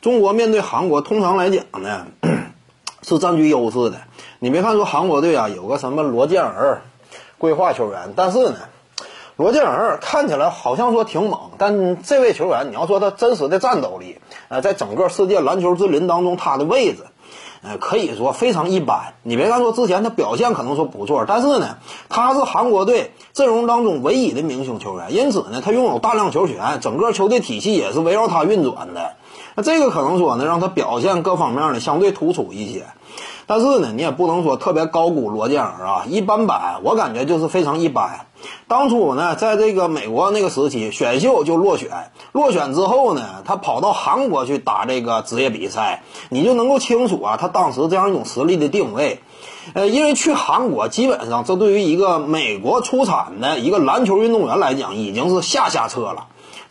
中国面对韩国，通常来讲呢 是占据优势的。你别看说韩国队啊有个什么罗建儿规划球员，但是呢，罗建儿看起来好像说挺猛，但这位球员你要说他真实的战斗力，呃，在整个世界篮球之林当中，他的位置。呃，可以说非常一般。你别看说之前他表现可能说不错，但是呢，他是韩国队阵容当中唯一的明星球员，因此呢，他拥有大量球权，整个球队体系也是围绕他运转的。那这个可能说呢，让他表现各方面呢相对突出一些。但是呢，你也不能说特别高估罗建儿啊，一般般，我感觉就是非常一般。当初呢，在这个美国那个时期，选秀就落选，落选之后呢，他跑到韩国去打这个职业比赛，你就能够清楚啊，他当时这样一种实力的定位。呃，因为去韩国，基本上这对于一个美国出产的一个篮球运动员来讲，已经是下下策了。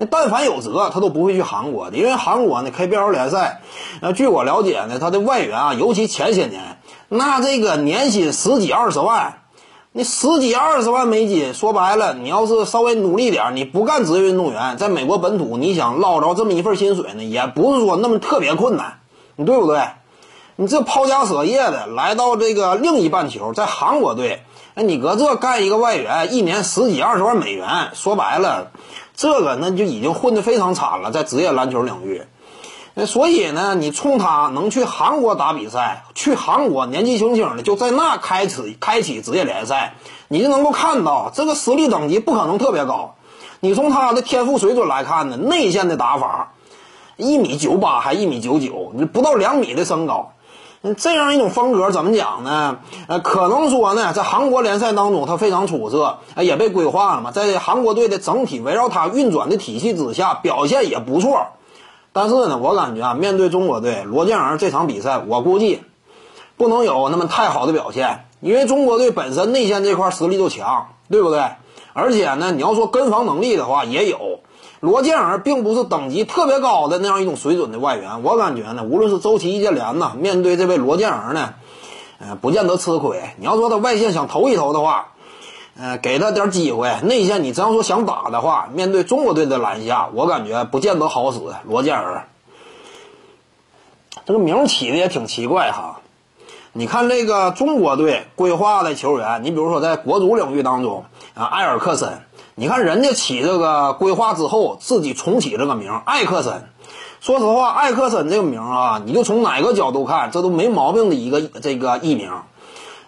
但凡有辙，他都不会去韩国的，因为韩国呢 KBL 联赛，呃，据我了解呢，他的外援啊，尤其前些年，那这个年薪十几二十万，你十几二十万美金，说白了，你要是稍微努力点，你不干职业运动员，在美国本土，你想捞着这么一份薪水呢，也不是说那么特别困难，你对不对？你这抛家舍业的来到这个另一半球，在韩国队，哎，你搁这干一个外援，一年十几二十万美元，说白了。这个那就已经混得非常惨了，在职业篮球领域，那所以呢，你冲他能去韩国打比赛，去韩国年纪轻轻的就在那开始开启职业联赛，你就能够看到这个实力等级不可能特别高。你从他的天赋水准来看呢，内线的打法，一米九八还一米九九，你不到两米的身高。这样一种风格怎么讲呢？呃，可能说呢，在韩国联赛当中他非常出色，也被规划了嘛，在韩国队的整体围绕他运转的体系之下，表现也不错。但是呢，我感觉啊，面对中国队，罗建儿这场比赛，我估计不能有那么太好的表现，因为中国队本身内线这块实力就强，对不对？而且呢，你要说跟防能力的话，也有。罗建儿并不是等级特别高的那样一种水准的外援，我感觉呢，无论是周琦、易建联呐，面对这位罗建儿呢，呃，不见得吃亏。你要说他外线想投一投的话，呃，给他点机会；内线你真要说想打的话，面对中国队的篮下，我感觉不见得好使。罗建儿，这个名起的也挺奇怪哈。你看这个中国队规划的球员，你比如说在国足领域当中啊，埃尔克森。你看人家起这个规划之后，自己重启这个名艾克森。说实话，艾克森这个名啊，你就从哪个角度看，这都没毛病的一个这个艺名。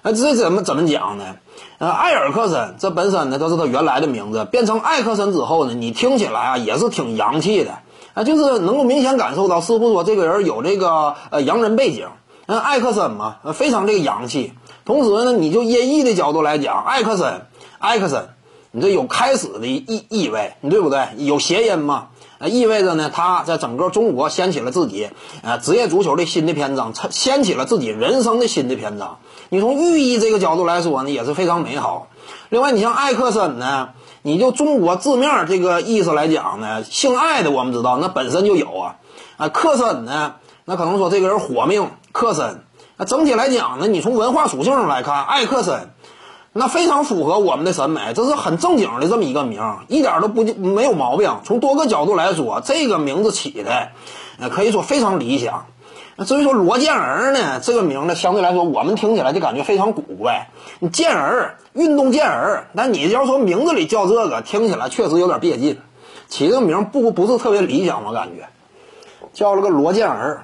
那这怎么怎么讲呢？呃，艾尔克森这本身呢就是他原来的名字，变成艾克森之后呢，你听起来啊也是挺洋气的啊，就是能够明显感受到，似乎说这个人有这个呃洋人背景。那，艾克森嘛，非常这个洋气。同时呢，你就音译的角度来讲，艾克森，艾克森。你这有开始的意意味，你对不对？有谐音嘛？呃，意味着呢，他在整个中国掀起了自己呃职业足球的新的篇章，掀起了自己人生的新的篇章。你从寓意这个角度来说呢，也是非常美好。另外，你像艾克森呢，你就中国字面这个意思来讲呢，姓艾的我们知道那本身就有啊。啊，克森呢，那可能说这个人火命克森。那整体来讲呢，你从文化属性上来看，艾克森。那非常符合我们的审美，这是很正经的这么一个名，一点都不没有毛病。从多个角度来说，这个名字起的，呃，可以说非常理想。那至于说罗建儿呢，这个名呢，相对来说我们听起来就感觉非常古怪。你健儿，运动健儿，但你要说名字里叫这个，听起来确实有点别劲，起这个名不不是特别理想，我感觉，叫了个罗建儿。